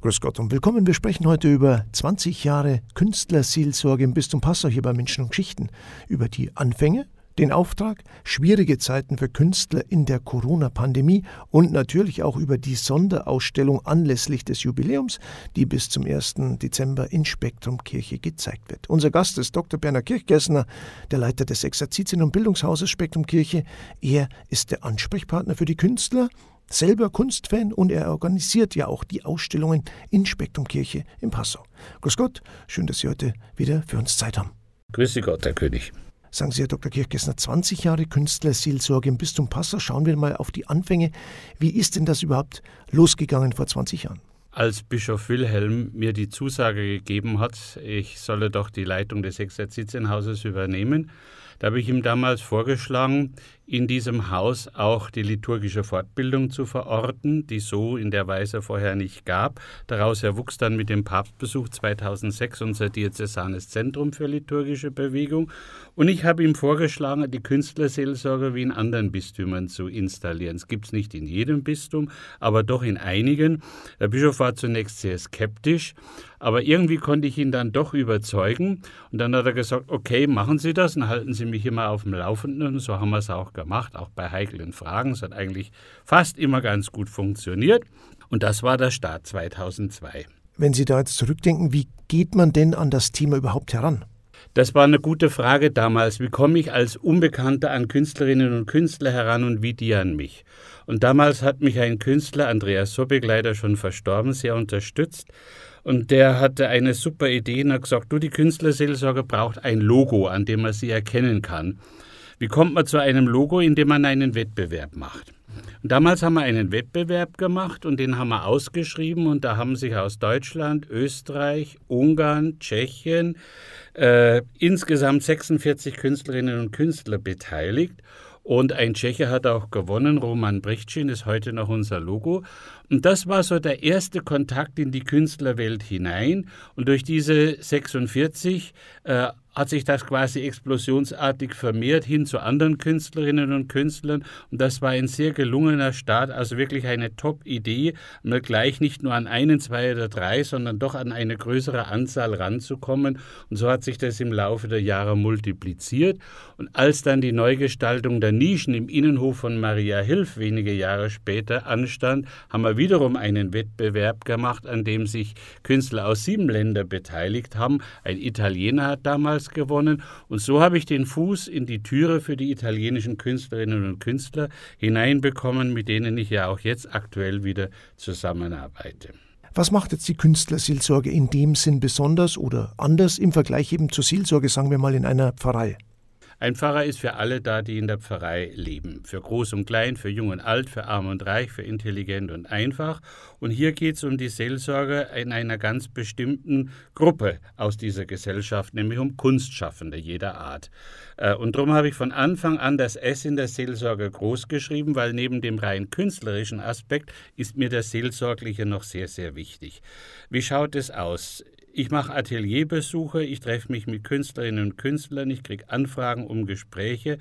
Grüß Gott und willkommen. Wir sprechen heute über 20 Jahre Künstlerseelsorge im Bistum Passau hier bei Menschen und Geschichten. Über die Anfänge, den Auftrag, schwierige Zeiten für Künstler in der Corona-Pandemie und natürlich auch über die Sonderausstellung anlässlich des Jubiläums, die bis zum 1. Dezember in Spektrumkirche gezeigt wird. Unser Gast ist Dr. Berner Kirchgessner, der Leiter des Exerzitien- und Bildungshauses Spektrumkirche. Er ist der Ansprechpartner für die Künstler selber Kunstfan und er organisiert ja auch die Ausstellungen in Spektrumkirche in Passau. Grüß Gott, schön, dass Sie heute wieder für uns Zeit haben. Grüß Sie Gott, Herr König. Sagen Sie, Herr Dr. Kirchgessner, 20 Jahre Künstlerseelsorge im Bistum Passau. Schauen wir mal auf die Anfänge. Wie ist denn das überhaupt losgegangen vor 20 Jahren? Als Bischof Wilhelm mir die Zusage gegeben hat, ich solle doch die Leitung des Exerzitienhauses übernehmen, da habe ich ihm damals vorgeschlagen, in diesem Haus auch die liturgische Fortbildung zu verorten, die so in der Weise vorher nicht gab. Daraus erwuchs dann mit dem Papstbesuch 2006 unser Diözesanes Zentrum für liturgische Bewegung. Und ich habe ihm vorgeschlagen, die Künstlerseelsorge wie in anderen Bistümern zu installieren. Es gibt es nicht in jedem Bistum, aber doch in einigen. Der Bischof war zunächst sehr skeptisch, aber irgendwie konnte ich ihn dann doch überzeugen. Und dann hat er gesagt, okay, machen Sie das und halten Sie mich immer auf dem Laufenden. Und so haben wir es auch gemacht, auch bei heiklen Fragen. Es hat eigentlich fast immer ganz gut funktioniert. Und das war der Start 2002. Wenn Sie da jetzt zurückdenken, wie geht man denn an das Thema überhaupt heran? Das war eine gute Frage damals. Wie komme ich als Unbekannter an Künstlerinnen und Künstler heran und wie die an mich? Und damals hat mich ein Künstler, Andreas Sobek, leider schon verstorben, sehr unterstützt. Und der hatte eine super Idee und hat gesagt, du, die Künstlerseelsorge braucht ein Logo, an dem man sie erkennen kann. Wie kommt man zu einem Logo, indem man einen Wettbewerb macht? Und damals haben wir einen Wettbewerb gemacht und den haben wir ausgeschrieben und da haben sich aus Deutschland, Österreich, Ungarn, Tschechien äh, insgesamt 46 Künstlerinnen und Künstler beteiligt. Und ein Tscheche hat auch gewonnen, Roman Brichtschin ist heute noch unser Logo. Und das war so der erste Kontakt in die Künstlerwelt hinein. Und durch diese 46 äh, hat sich das quasi explosionsartig vermehrt hin zu anderen Künstlerinnen und Künstlern. Und das war ein sehr gelungener Start, also wirklich eine Top-Idee, mal gleich nicht nur an einen, zwei oder drei, sondern doch an eine größere Anzahl ranzukommen. Und so hat sich das im Laufe der Jahre multipliziert. Und als dann die Neugestaltung der Nischen im Innenhof von Maria Hilf wenige Jahre später anstand, haben wir wiederum einen Wettbewerb gemacht, an dem sich Künstler aus sieben Ländern beteiligt haben. Ein Italiener hat damals gewonnen und so habe ich den Fuß in die Türe für die italienischen Künstlerinnen und Künstler hineinbekommen, mit denen ich ja auch jetzt aktuell wieder zusammenarbeite. Was macht jetzt die Künstlerseelsorge in dem Sinn besonders oder anders im Vergleich eben zur Seelsorge, sagen wir mal, in einer Pfarrei? Ein Pfarrer ist für alle da, die in der Pfarrei leben. Für groß und klein, für jung und alt, für arm und reich, für intelligent und einfach. Und hier geht es um die Seelsorge in einer ganz bestimmten Gruppe aus dieser Gesellschaft, nämlich um Kunstschaffende jeder Art. Äh, und darum habe ich von Anfang an das S in der Seelsorge groß geschrieben, weil neben dem rein künstlerischen Aspekt ist mir der Seelsorgliche noch sehr, sehr wichtig. Wie schaut es aus? Ich mache Atelierbesuche, ich treffe mich mit Künstlerinnen und Künstlern, ich kriege Anfragen um Gespräche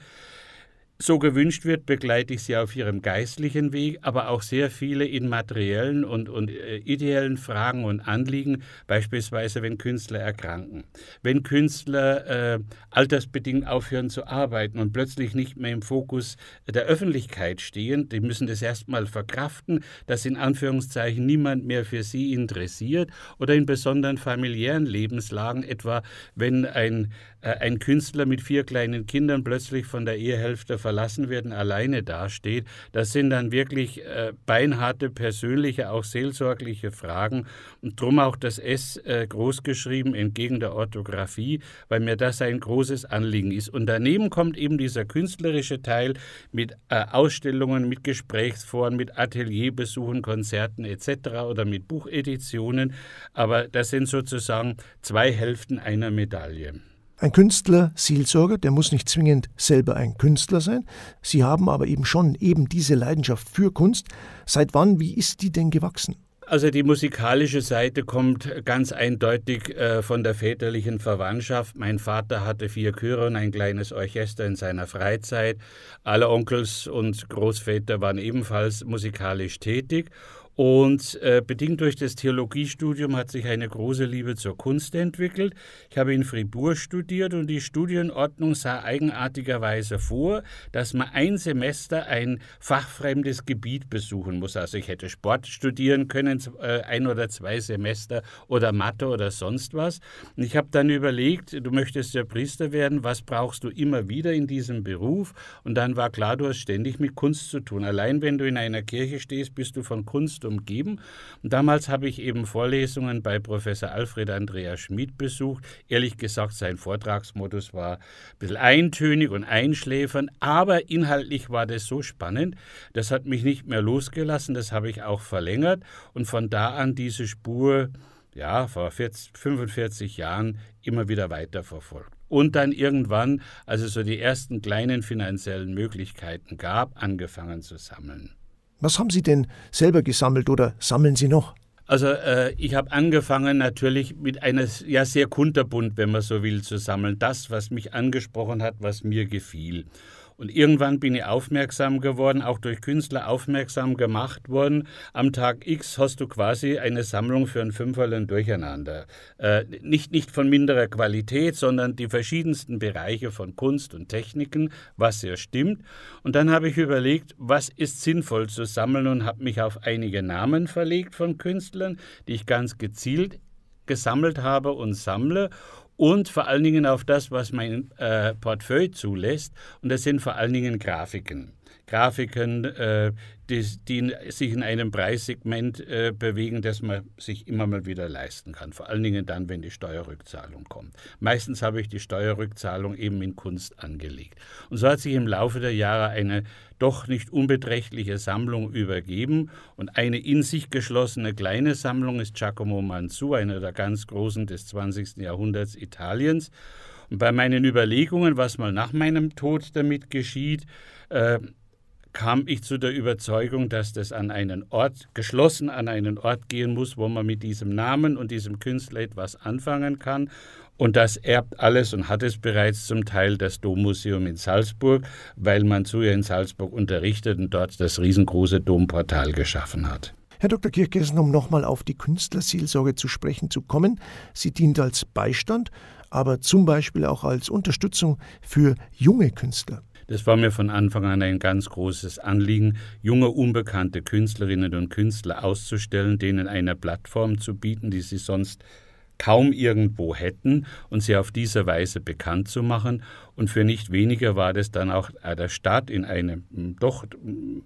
so gewünscht wird, begleite ich sie auf ihrem geistlichen Weg, aber auch sehr viele in materiellen und, und äh, ideellen Fragen und Anliegen, beispielsweise wenn Künstler erkranken, wenn Künstler äh, altersbedingt aufhören zu arbeiten und plötzlich nicht mehr im Fokus der Öffentlichkeit stehen, die müssen das erstmal verkraften, dass in Anführungszeichen niemand mehr für sie interessiert oder in besonderen familiären Lebenslagen, etwa wenn ein, äh, ein Künstler mit vier kleinen Kindern plötzlich von der Ehehälfte verlassen werden, alleine dasteht. Das sind dann wirklich äh, beinharte persönliche, auch seelsorgliche Fragen. Und drum auch das S äh, großgeschrieben entgegen der Orthographie, weil mir das ein großes Anliegen ist. Und daneben kommt eben dieser künstlerische Teil mit äh, Ausstellungen, mit Gesprächsforen, mit Atelierbesuchen, Konzerten etc. oder mit Bucheditionen. Aber das sind sozusagen zwei Hälften einer Medaille. Ein Künstler, Seelsorger, der muss nicht zwingend selber ein Künstler sein. Sie haben aber eben schon eben diese Leidenschaft für Kunst. Seit wann, wie ist die denn gewachsen? Also die musikalische Seite kommt ganz eindeutig äh, von der väterlichen Verwandtschaft. Mein Vater hatte vier Chöre und ein kleines Orchester in seiner Freizeit. Alle Onkels und Großväter waren ebenfalls musikalisch tätig. Und äh, bedingt durch das Theologiestudium hat sich eine große Liebe zur Kunst entwickelt. Ich habe in Fribourg studiert und die Studienordnung sah eigenartigerweise vor, dass man ein Semester ein fachfremdes Gebiet besuchen muss. Also ich hätte Sport studieren können, äh, ein oder zwei Semester oder Mathe oder sonst was. Und ich habe dann überlegt, du möchtest ja Priester werden, was brauchst du immer wieder in diesem Beruf? Und dann war klar, du hast ständig mit Kunst zu tun. Allein wenn du in einer Kirche stehst, bist du von Kunst umgeben. Und damals habe ich eben Vorlesungen bei Professor Alfred Andreas Schmid besucht. Ehrlich gesagt, sein Vortragsmodus war ein bisschen eintönig und einschläfernd, aber inhaltlich war das so spannend, das hat mich nicht mehr losgelassen, das habe ich auch verlängert und von da an diese Spur, ja, vor 40, 45 Jahren immer wieder weiterverfolgt. Und dann irgendwann, als es so die ersten kleinen finanziellen Möglichkeiten gab, angefangen zu sammeln. Was haben Sie denn selber gesammelt oder sammeln Sie noch? Also äh, ich habe angefangen natürlich mit einer ja sehr kunterbunt, wenn man so will, zu sammeln. Das, was mich angesprochen hat, was mir gefiel. Und irgendwann bin ich aufmerksam geworden, auch durch Künstler aufmerksam gemacht worden. Am Tag X hast du quasi eine Sammlung für ein Fünferlen durcheinander. Äh, nicht, nicht von minderer Qualität, sondern die verschiedensten Bereiche von Kunst und Techniken, was ja stimmt. Und dann habe ich überlegt, was ist sinnvoll zu sammeln und habe mich auf einige Namen verlegt von Künstlern, die ich ganz gezielt gesammelt habe und sammle und vor allen Dingen auf das, was mein äh, Portfolio zulässt. Und das sind vor allen Dingen Grafiken. Grafiken, äh, die, die, sich in einem Preissegment äh, bewegen, das man sich immer mal wieder leisten kann. Vor allen Dingen dann, wenn die Steuerrückzahlung kommt. Meistens habe ich die Steuerrückzahlung eben in Kunst angelegt. Und so hat sich im Laufe der Jahre eine doch nicht unbeträchtliche Sammlung übergeben. Und eine in sich geschlossene kleine Sammlung ist Giacomo Manzu, einer der ganz Großen des 20. Jahrhunderts Italiens. Und bei meinen Überlegungen, was mal nach meinem Tod damit geschieht, äh, kam ich zu der Überzeugung, dass das an einen Ort, geschlossen an einen Ort gehen muss, wo man mit diesem Namen und diesem Künstler etwas anfangen kann. Und das erbt alles und hat es bereits zum Teil das Dommuseum in Salzburg, weil man zu ihr in Salzburg unterrichtet und dort das riesengroße Domportal geschaffen hat. Herr Dr. Kirchgesen, um nochmal auf die Künstlerseelsorge zu sprechen zu kommen, sie dient als Beistand, aber zum Beispiel auch als Unterstützung für junge Künstler. Das war mir von Anfang an ein ganz großes Anliegen, junge, unbekannte Künstlerinnen und Künstler auszustellen, denen eine Plattform zu bieten, die sie sonst kaum irgendwo hätten und sie auf diese Weise bekannt zu machen. Und für nicht weniger war das dann auch äh, der Start in eine doch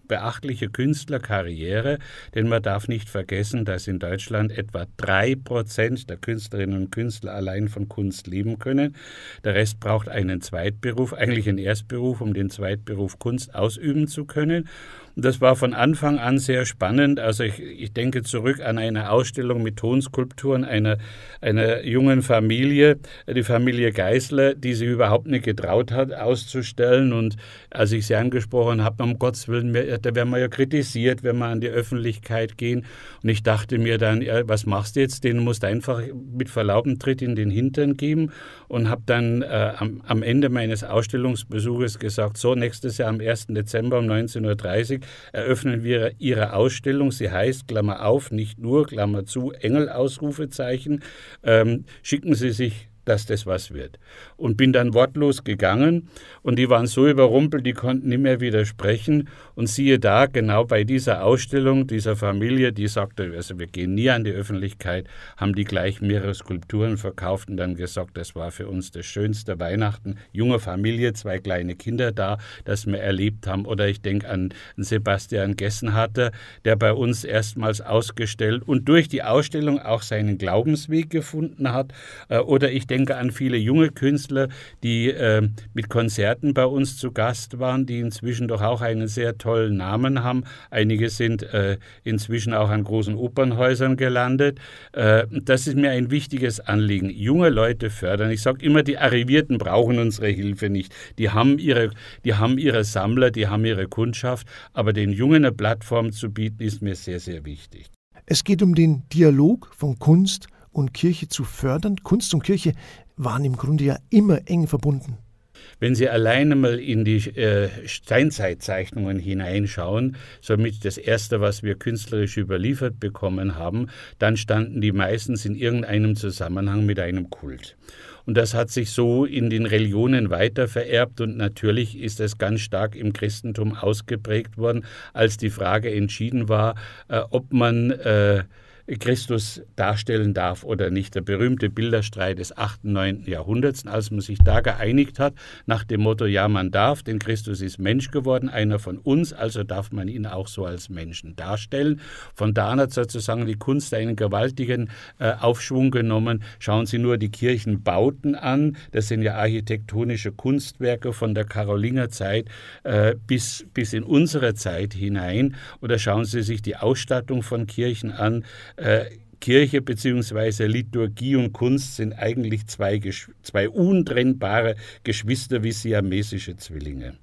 beachtliche Künstlerkarriere, denn man darf nicht vergessen, dass in Deutschland etwa drei Prozent der Künstlerinnen und Künstler allein von Kunst leben können. Der Rest braucht einen Zweitberuf, eigentlich einen Erstberuf, um den Zweitberuf Kunst ausüben zu können. Das war von Anfang an sehr spannend. Also ich, ich denke zurück an eine Ausstellung mit Tonskulpturen einer, einer jungen Familie, die Familie Geißler, die sich überhaupt nicht getraut hat, auszustellen. Und als ich sie angesprochen habe, um Gottes Willen, da werden wir ja kritisiert, wenn wir an die Öffentlichkeit gehen. Und ich dachte mir dann, ja, was machst du jetzt? Den musst du einfach mit Verlaub einen Tritt in den Hintern geben. Und habe dann äh, am, am Ende meines Ausstellungsbesuches gesagt, so, nächstes Jahr am 1. Dezember um 19.30 Uhr eröffnen wir ihre Ausstellung. Sie heißt, Klammer auf, nicht nur, Klammer zu, Engel, Ausrufezeichen. Ähm, schicken Sie sich dass das was wird. Und bin dann wortlos gegangen und die waren so überrumpelt, die konnten nicht mehr widersprechen. Und siehe da, genau bei dieser Ausstellung dieser Familie, die sagte, also wir gehen nie an die Öffentlichkeit, haben die gleich mehrere Skulpturen verkauft und dann gesagt, das war für uns das schönste Weihnachten. Junge Familie, zwei kleine Kinder da, das wir erlebt haben. Oder ich denke an Sebastian Gessenhatter, der bei uns erstmals ausgestellt und durch die Ausstellung auch seinen Glaubensweg gefunden hat. Äh, oder ich denke an viele junge Künstler, die äh, mit Konzerten bei uns zu Gast waren, die inzwischen doch auch einen sehr tollen Namen haben. Einige sind äh, inzwischen auch an großen Opernhäusern gelandet. Äh, das ist mir ein wichtiges Anliegen. Junge Leute fördern. Ich sage immer, die Arrivierten brauchen unsere Hilfe nicht. Die haben, ihre, die haben ihre Sammler, die haben ihre Kundschaft, aber den Jungen eine Plattform zu bieten, ist mir sehr, sehr wichtig. Es geht um den Dialog von Kunst und Kirche zu fördern. Kunst und Kirche waren im Grunde ja immer eng verbunden. Wenn Sie alleine mal in die äh, Steinzeitzeichnungen hineinschauen, somit das erste, was wir künstlerisch überliefert bekommen haben, dann standen die meistens in irgendeinem Zusammenhang mit einem Kult. Und das hat sich so in den Religionen weiter vererbt und natürlich ist es ganz stark im Christentum ausgeprägt worden, als die Frage entschieden war, äh, ob man äh, Christus darstellen darf oder nicht. Der berühmte Bilderstreit des 8., 9. Jahrhunderts, als man sich da geeinigt hat, nach dem Motto, ja, man darf, denn Christus ist Mensch geworden, einer von uns, also darf man ihn auch so als Menschen darstellen. Von da an hat sozusagen die Kunst einen gewaltigen äh, Aufschwung genommen. Schauen Sie nur die Kirchenbauten an, das sind ja architektonische Kunstwerke von der Karolingerzeit äh, bis, bis in unsere Zeit hinein. Oder schauen Sie sich die Ausstattung von Kirchen an, äh, Kirche bzw. Liturgie und Kunst sind eigentlich zwei, zwei untrennbare Geschwister wie siamesische Zwillinge.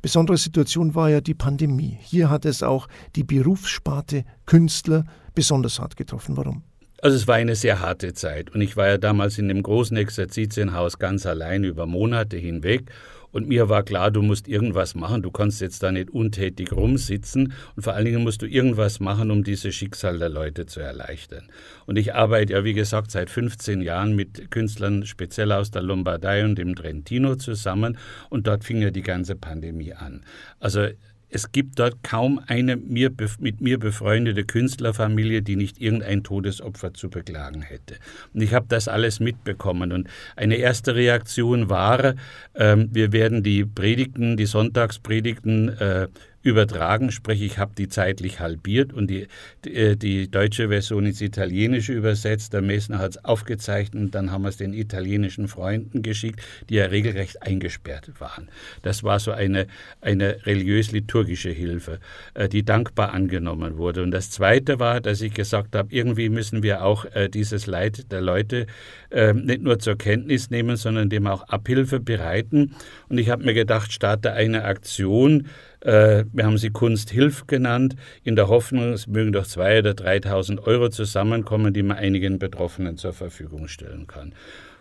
Besondere Situation war ja die Pandemie. Hier hat es auch die Berufssparte Künstler besonders hart getroffen. Warum? Also es war eine sehr harte Zeit und ich war ja damals in dem großen Exerzitienhaus ganz allein über Monate hinweg und mir war klar, du musst irgendwas machen. Du kannst jetzt da nicht untätig rumsitzen. Und vor allen Dingen musst du irgendwas machen, um dieses Schicksal der Leute zu erleichtern. Und ich arbeite ja, wie gesagt, seit 15 Jahren mit Künstlern speziell aus der Lombardei und dem Trentino zusammen. Und dort fing ja die ganze Pandemie an. Also es gibt dort kaum eine mir, mit mir befreundete Künstlerfamilie, die nicht irgendein Todesopfer zu beklagen hätte. Und ich habe das alles mitbekommen. Und eine erste Reaktion war, äh, wir werden die Predigten, die Sonntagspredigten äh, übertragen, sprich ich habe die zeitlich halbiert und die, die, äh, die, deutsche Version ins Italienische übersetzt. Der Messner hat es aufgezeichnet dann haben wir es den italienischen Freunden geschickt, die ja regelrecht eingesperrt waren. Das war so eine, eine religiös-liturgische Hilfe, äh, die dankbar angenommen wurde. Und das Zweite war, dass ich gesagt habe, irgendwie müssen wir auch äh, dieses Leid der Leute ähm, nicht nur zur Kenntnis nehmen, sondern dem auch Abhilfe bereiten. Und ich habe mir gedacht, starte eine Aktion, äh, wir haben sie Kunsthilf genannt, in der Hoffnung, es mögen doch 2.000 oder 3.000 Euro zusammenkommen, die man einigen Betroffenen zur Verfügung stellen kann.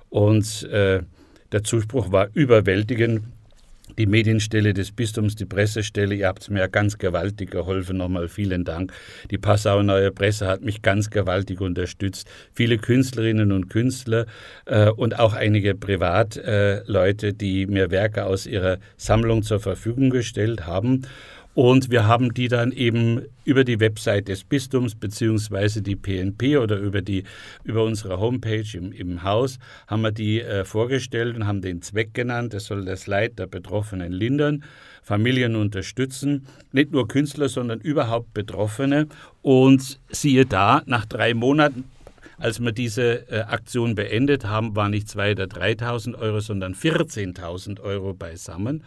Und äh, der Zuspruch war überwältigend die Medienstelle des Bistums, die Pressestelle, ihr habt mir ganz gewaltig geholfen, nochmal vielen Dank. Die Passauer Neue Presse hat mich ganz gewaltig unterstützt. Viele Künstlerinnen und Künstler äh, und auch einige Privatleute, äh, die mir Werke aus ihrer Sammlung zur Verfügung gestellt haben. Und wir haben die dann eben über die Website des Bistums beziehungsweise die PNP oder über, die, über unsere Homepage im, im Haus haben wir die äh, vorgestellt und haben den Zweck genannt. Es soll das Leid der Betroffenen lindern, Familien unterstützen, nicht nur Künstler, sondern überhaupt Betroffene. Und siehe da, nach drei Monaten als wir diese äh, Aktion beendet haben, waren nicht 2.000 oder 3.000 Euro, sondern 14.000 Euro beisammen.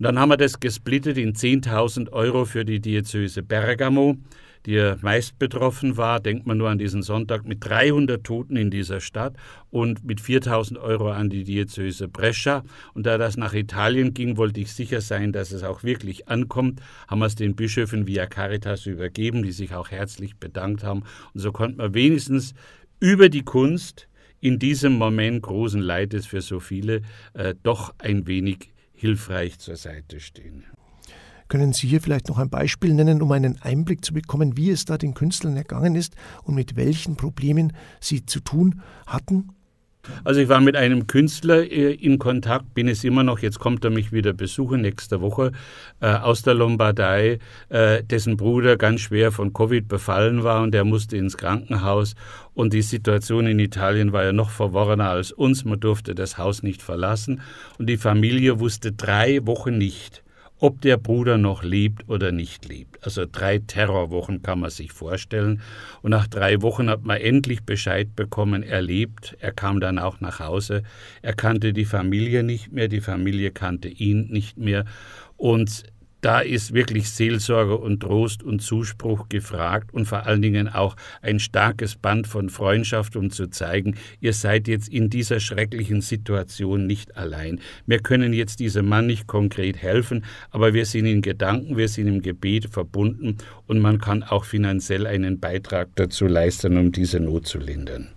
Und dann haben wir das gesplittet in 10.000 Euro für die Diözese Bergamo, die ja meist betroffen war. Denkt man nur an diesen Sonntag mit 300 Toten in dieser Stadt und mit 4.000 Euro an die Diözese Brescia. Und da das nach Italien ging, wollte ich sicher sein, dass es auch wirklich ankommt. Haben wir es den Bischöfen via Caritas übergeben, die sich auch herzlich bedankt haben. Und so konnte man wenigstens über die Kunst in diesem Moment großen Leides für so viele äh, doch ein wenig hilfreich zur Seite stehen. Können Sie hier vielleicht noch ein Beispiel nennen, um einen Einblick zu bekommen, wie es da den Künstlern ergangen ist und mit welchen Problemen sie zu tun hatten? Also ich war mit einem Künstler äh, in Kontakt, bin es immer noch, jetzt kommt er mich wieder besuchen nächste Woche äh, aus der Lombardei, äh, dessen Bruder ganz schwer von Covid befallen war und der musste ins Krankenhaus. Und die Situation in Italien war ja noch verworrener als uns, man durfte das Haus nicht verlassen. Und die Familie wusste drei Wochen nicht, ob der Bruder noch lebt oder nicht lebt. Also drei Terrorwochen kann man sich vorstellen. Und nach drei Wochen hat man endlich Bescheid bekommen, er lebt. Er kam dann auch nach Hause. Er kannte die Familie nicht mehr, die Familie kannte ihn nicht mehr. Und da ist wirklich Seelsorge und Trost und Zuspruch gefragt und vor allen Dingen auch ein starkes Band von Freundschaft, um zu zeigen, ihr seid jetzt in dieser schrecklichen Situation nicht allein. Wir können jetzt diesem Mann nicht konkret helfen, aber wir sind in Gedanken, wir sind im Gebet verbunden und man kann auch finanziell einen Beitrag dazu leisten, um diese Not zu lindern.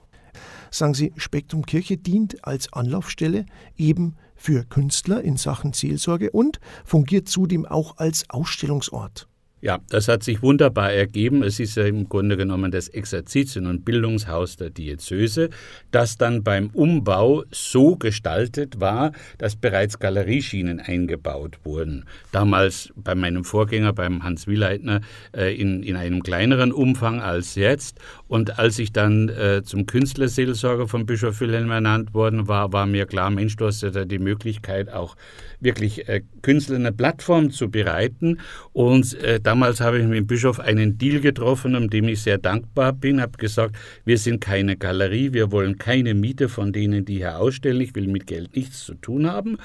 sagen Sie, Spektrum Kirche dient als Anlaufstelle eben für Künstler in Sachen Seelsorge und fungiert zudem auch als Ausstellungsort. Ja, das hat sich wunderbar ergeben. Es ist ja im Grunde genommen das Exerzitien- und Bildungshaus der Diözese, das dann beim Umbau so gestaltet war, dass bereits Galerieschienen eingebaut wurden. Damals bei meinem Vorgänger, beim Hans Willeitner, äh, in, in einem kleineren Umfang als jetzt. Und als ich dann äh, zum Künstlerseelsorger von Bischof Wilhelm ernannt worden war, war mir klar, Mensch, du hast ja da die Möglichkeit, auch wirklich äh, Künstlern eine Plattform zu bereiten. Und äh, damals habe ich mit dem Bischof einen Deal getroffen, um dem ich sehr dankbar bin. Habe gesagt, wir sind keine Galerie, wir wollen keine Miete von denen, die hier ausstellen. Ich will mit Geld nichts zu tun haben.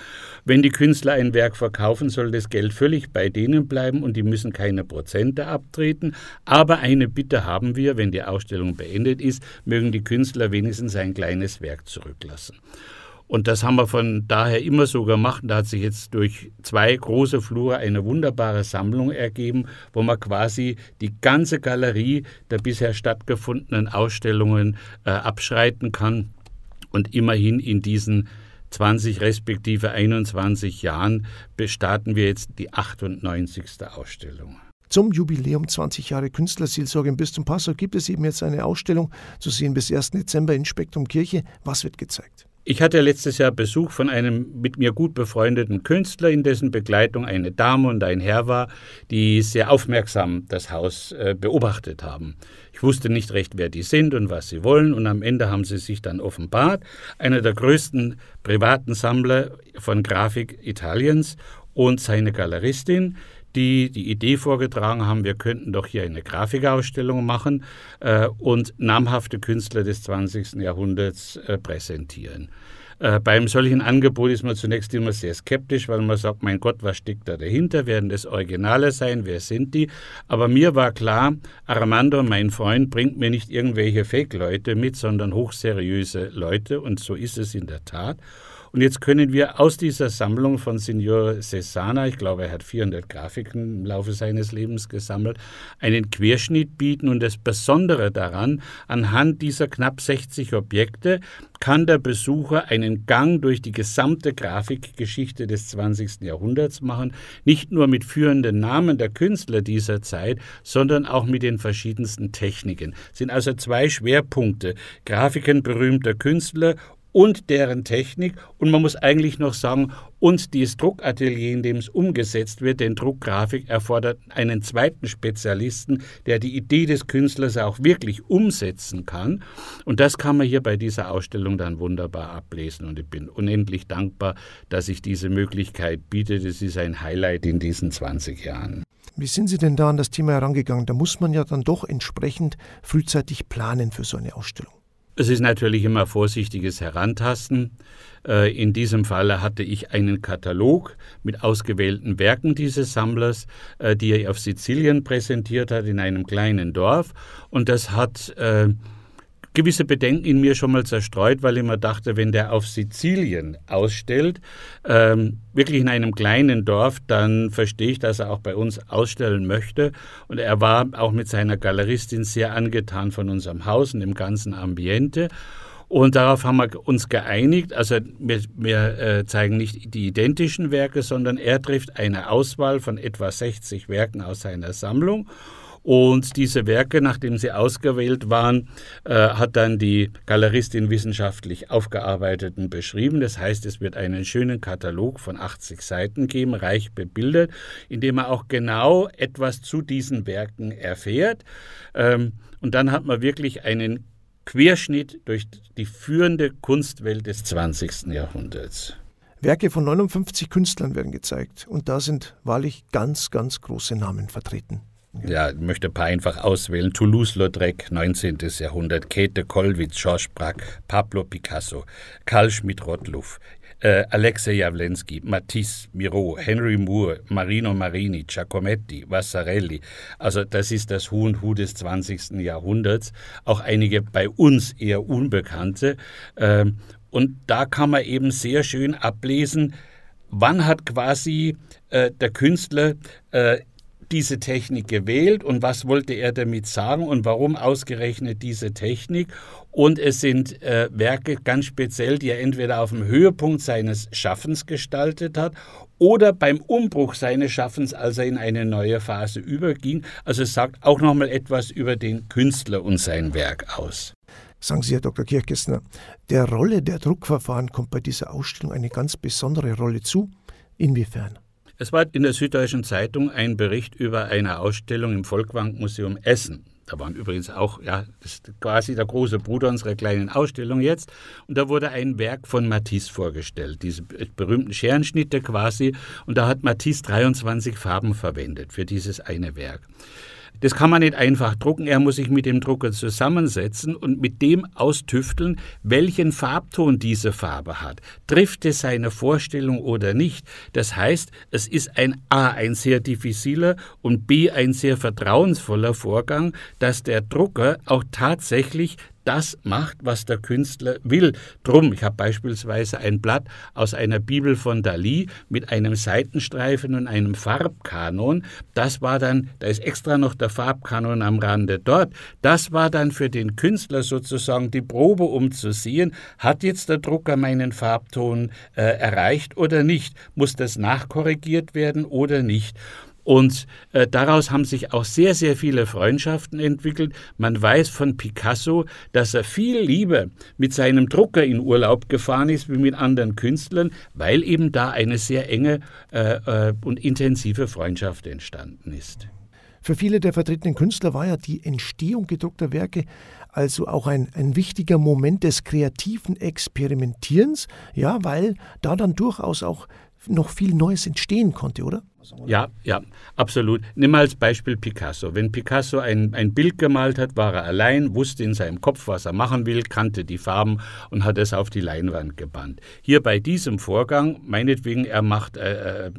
Wenn die Künstler ein Werk verkaufen, soll das Geld völlig bei denen bleiben und die müssen keine Prozente abtreten. Aber eine Bitte haben wir, wenn die Ausstellung beendet ist, mögen die Künstler wenigstens ein kleines Werk zurücklassen. Und das haben wir von daher immer so gemacht. Da hat sich jetzt durch zwei große Flure eine wunderbare Sammlung ergeben, wo man quasi die ganze Galerie der bisher stattgefundenen Ausstellungen äh, abschreiten kann. Und immerhin in diesen 20 respektive 21 Jahren bestarten wir jetzt die 98. Ausstellung. Zum Jubiläum 20 Jahre Künstlerseelsorge im Bistum Passau gibt es eben jetzt eine Ausstellung zu sehen bis 1. Dezember in Spektrum Kirche. Was wird gezeigt? Ich hatte letztes Jahr Besuch von einem mit mir gut befreundeten Künstler, in dessen Begleitung eine Dame und ein Herr war, die sehr aufmerksam das Haus äh, beobachtet haben. Ich wusste nicht recht, wer die sind und was sie wollen, und am Ende haben sie sich dann offenbart. Einer der größten privaten Sammler von Grafik Italiens und seine Galeristin, die die Idee vorgetragen haben, wir könnten doch hier eine Grafikausstellung machen äh, und namhafte Künstler des 20. Jahrhunderts äh, präsentieren. Äh, beim solchen Angebot ist man zunächst immer sehr skeptisch, weil man sagt, mein Gott, was steckt da dahinter? Werden das Originale sein? Wer sind die? Aber mir war klar, Armando, mein Freund, bringt mir nicht irgendwelche Fake-Leute mit, sondern hochseriöse Leute und so ist es in der Tat. Und jetzt können wir aus dieser Sammlung von Signor Cesana, ich glaube, er hat 400 Grafiken im Laufe seines Lebens gesammelt, einen Querschnitt bieten. Und das Besondere daran, anhand dieser knapp 60 Objekte kann der Besucher einen Gang durch die gesamte Grafikgeschichte des 20. Jahrhunderts machen, nicht nur mit führenden Namen der Künstler dieser Zeit, sondern auch mit den verschiedensten Techniken. Es sind also zwei Schwerpunkte, Grafiken berühmter Künstler und deren Technik und man muss eigentlich noch sagen, und dieses Druckatelier, in dem es umgesetzt wird, denn Druckgrafik erfordert einen zweiten Spezialisten, der die Idee des Künstlers auch wirklich umsetzen kann. Und das kann man hier bei dieser Ausstellung dann wunderbar ablesen. Und ich bin unendlich dankbar, dass sich diese Möglichkeit bietet. Es ist ein Highlight in diesen 20 Jahren. Wie sind Sie denn da an das Thema herangegangen? Da muss man ja dann doch entsprechend frühzeitig planen für so eine Ausstellung. Es ist natürlich immer vorsichtiges Herantasten. Äh, in diesem Falle hatte ich einen Katalog mit ausgewählten Werken dieses Sammlers, äh, die er auf Sizilien präsentiert hat, in einem kleinen Dorf. Und das hat äh, gewisse Bedenken in mir schon mal zerstreut, weil ich mir dachte, wenn der auf Sizilien ausstellt, ähm, wirklich in einem kleinen Dorf, dann verstehe ich, dass er auch bei uns ausstellen möchte. Und er war auch mit seiner Galeristin sehr angetan von unserem Haus und dem ganzen Ambiente. Und darauf haben wir uns geeinigt. Also wir, wir äh, zeigen nicht die identischen Werke, sondern er trifft eine Auswahl von etwa 60 Werken aus seiner Sammlung. Und diese Werke, nachdem sie ausgewählt waren, äh, hat dann die Galeristin wissenschaftlich aufgearbeiteten beschrieben. Das heißt, es wird einen schönen Katalog von 80 Seiten geben, reich bebildert, in dem man auch genau etwas zu diesen Werken erfährt. Ähm, und dann hat man wirklich einen Querschnitt durch die führende Kunstwelt des 20. Jahrhunderts. Werke von 59 Künstlern werden gezeigt und da sind wahrlich ganz, ganz große Namen vertreten. Ja, ich möchte ein paar einfach auswählen. Toulouse-Lautrec, 19. Jahrhundert, Käthe Kollwitz, Georges Braque, Pablo Picasso, Karl Schmidt-Rottluff, äh, Alexei Jawlensky, Matisse, Miro, Henry Moore, Marino Marini, Giacometti, Vassarelli. Also das ist das Hu und Hu des 20. Jahrhunderts. Auch einige bei uns eher unbekannte. Ähm, und da kann man eben sehr schön ablesen, wann hat quasi äh, der Künstler äh, diese Technik gewählt und was wollte er damit sagen und warum ausgerechnet diese Technik. Und es sind äh, Werke ganz speziell, die er entweder auf dem Höhepunkt seines Schaffens gestaltet hat oder beim Umbruch seines Schaffens, als er in eine neue Phase überging. Also es sagt auch nochmal etwas über den Künstler und sein Werk aus. Sagen Sie, Herr Dr. Kirchgessner, der Rolle der Druckverfahren kommt bei dieser Ausstellung eine ganz besondere Rolle zu. Inwiefern? Es war in der Süddeutschen Zeitung ein Bericht über eine Ausstellung im Volkwang-Museum Essen. Da waren übrigens auch, ja, das ist quasi der große Bruder unserer kleinen Ausstellung jetzt. Und da wurde ein Werk von Matisse vorgestellt, diese berühmten Scherenschnitte quasi. Und da hat Matisse 23 Farben verwendet für dieses eine Werk. Das kann man nicht einfach drucken. Er muss sich mit dem Drucker zusammensetzen und mit dem austüfteln, welchen Farbton diese Farbe hat. Trifft es seine Vorstellung oder nicht? Das heißt, es ist ein A, ein sehr diffiziler und B, ein sehr vertrauensvoller Vorgang, dass der Drucker auch tatsächlich das macht, was der Künstler will. Drum, ich habe beispielsweise ein Blatt aus einer Bibel von Dali mit einem Seitenstreifen und einem Farbkanon. Das war dann, da ist extra noch der Farbkanon am Rande dort. Das war dann für den Künstler sozusagen die Probe, um zu sehen, hat jetzt der Drucker meinen Farbton äh, erreicht oder nicht? Muss das nachkorrigiert werden oder nicht? Und äh, daraus haben sich auch sehr, sehr viele Freundschaften entwickelt. Man weiß von Picasso, dass er viel lieber mit seinem Drucker in Urlaub gefahren ist wie mit anderen Künstlern, weil eben da eine sehr enge äh, äh, und intensive Freundschaft entstanden ist. Für viele der vertretenen Künstler war ja die Entstehung gedruckter Werke also auch ein, ein wichtiger Moment des kreativen Experimentierens, ja, weil da dann durchaus auch noch viel Neues entstehen konnte, oder? Ja, ja, absolut. Nimm mal als Beispiel Picasso. Wenn Picasso ein, ein Bild gemalt hat, war er allein, wusste in seinem Kopf, was er machen will, kannte die Farben und hat es auf die Leinwand gebannt. Hier bei diesem Vorgang, meinetwegen, er macht äh, äh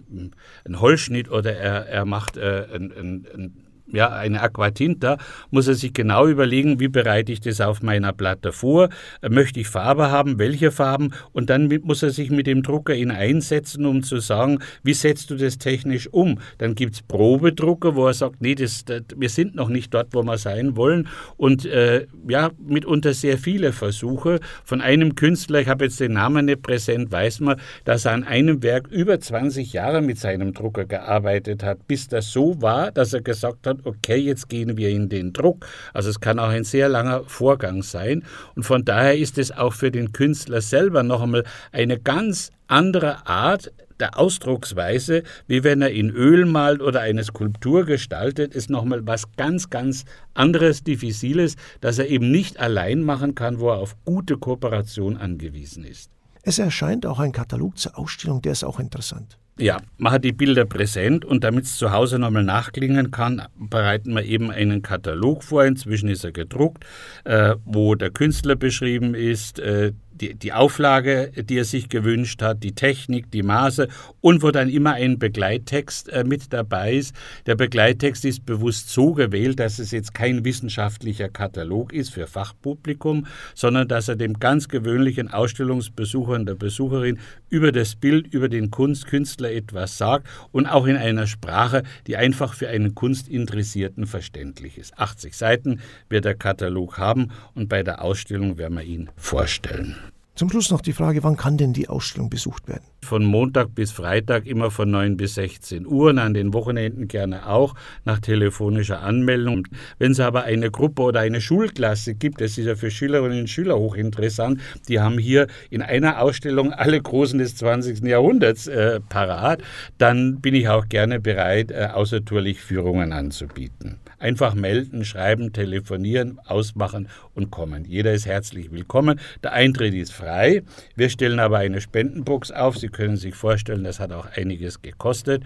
einen Holzschnitt oder er, er macht äh, ein, ein, ein ja, eine Aquatinta, muss er sich genau überlegen, wie bereite ich das auf meiner Platte vor, möchte ich Farbe haben, welche Farben und dann muss er sich mit dem Drucker in einsetzen, um zu sagen, wie setzt du das technisch um. Dann gibt es Probedrucker, wo er sagt, nee, das, das, wir sind noch nicht dort, wo wir sein wollen und äh, ja, mitunter sehr viele Versuche. Von einem Künstler, ich habe jetzt den Namen nicht präsent, weiß man, dass er an einem Werk über 20 Jahre mit seinem Drucker gearbeitet hat, bis das so war, dass er gesagt hat, okay, jetzt gehen wir in den Druck. Also es kann auch ein sehr langer Vorgang sein. Und von daher ist es auch für den Künstler selber noch einmal eine ganz andere Art der Ausdrucksweise, wie wenn er in Öl malt oder eine Skulptur gestaltet, ist nochmal was ganz, ganz anderes, diffiziles, das er eben nicht allein machen kann, wo er auf gute Kooperation angewiesen ist. Es erscheint auch ein Katalog zur Ausstellung, der ist auch interessant. Ja, man hat die Bilder präsent und damit es zu Hause nochmal nachklingen kann, bereiten wir eben einen Katalog vor. Inzwischen ist er gedruckt, äh, wo der Künstler beschrieben ist, äh, die, die Auflage, die er sich gewünscht hat, die Technik, die Maße und wo dann immer ein Begleittext äh, mit dabei ist. Der Begleittext ist bewusst so gewählt, dass es jetzt kein wissenschaftlicher Katalog ist für Fachpublikum, sondern dass er dem ganz gewöhnlichen Ausstellungsbesucher und der Besucherin über das Bild, über den Kunstkünstler etwas sagt und auch in einer Sprache, die einfach für einen Kunstinteressierten verständlich ist. 80 Seiten wird der Katalog haben und bei der Ausstellung werden wir ihn vorstellen. Zum Schluss noch die Frage, wann kann denn die Ausstellung besucht werden? Von Montag bis Freitag immer von 9 bis 16 Uhr und an den Wochenenden gerne auch nach telefonischer Anmeldung. Wenn es aber eine Gruppe oder eine Schulklasse gibt, das ist ja für Schülerinnen und Schüler hochinteressant, die haben hier in einer Ausstellung alle Großen des 20. Jahrhunderts äh, parat, dann bin ich auch gerne bereit, äh, außertourlich Führungen anzubieten. Einfach melden, schreiben, telefonieren, ausmachen und kommen. Jeder ist herzlich willkommen. Der Eintritt ist frei. Wir stellen aber eine Spendenbox auf. Sie können sich vorstellen, das hat auch einiges gekostet.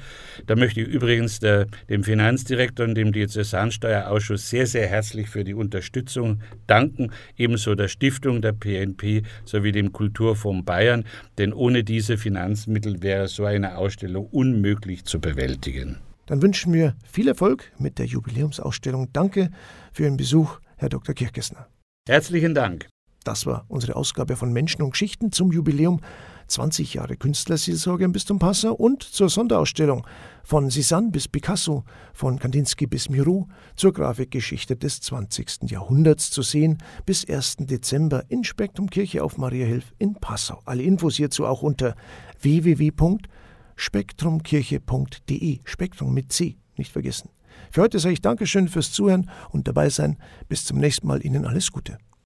Da möchte ich übrigens der, dem Finanzdirektor und dem Diözesansteuerausschuss sehr, sehr herzlich für die Unterstützung danken. Ebenso der Stiftung der PNP sowie dem Kulturfonds Bayern. Denn ohne diese Finanzmittel wäre so eine Ausstellung unmöglich zu bewältigen. Dann wünschen wir viel Erfolg mit der Jubiläumsausstellung. Danke für Ihren Besuch, Herr Dr. Kirchgessner. Herzlichen Dank. Das war unsere Ausgabe von Menschen und Geschichten zum Jubiläum 20 Jahre Künstlerseelsorge im Bistum Passau und zur Sonderausstellung von Cézanne bis Picasso, von Kandinsky bis Miro zur Grafikgeschichte des 20. Jahrhunderts zu sehen bis 1. Dezember in Spektrum Kirche auf Mariahilf in Passau. Alle Infos hierzu auch unter www.spektrumkirche.de. Spektrum mit C, nicht vergessen. Für heute sage ich Dankeschön fürs Zuhören und dabei sein. Bis zum nächsten Mal. Ihnen alles Gute.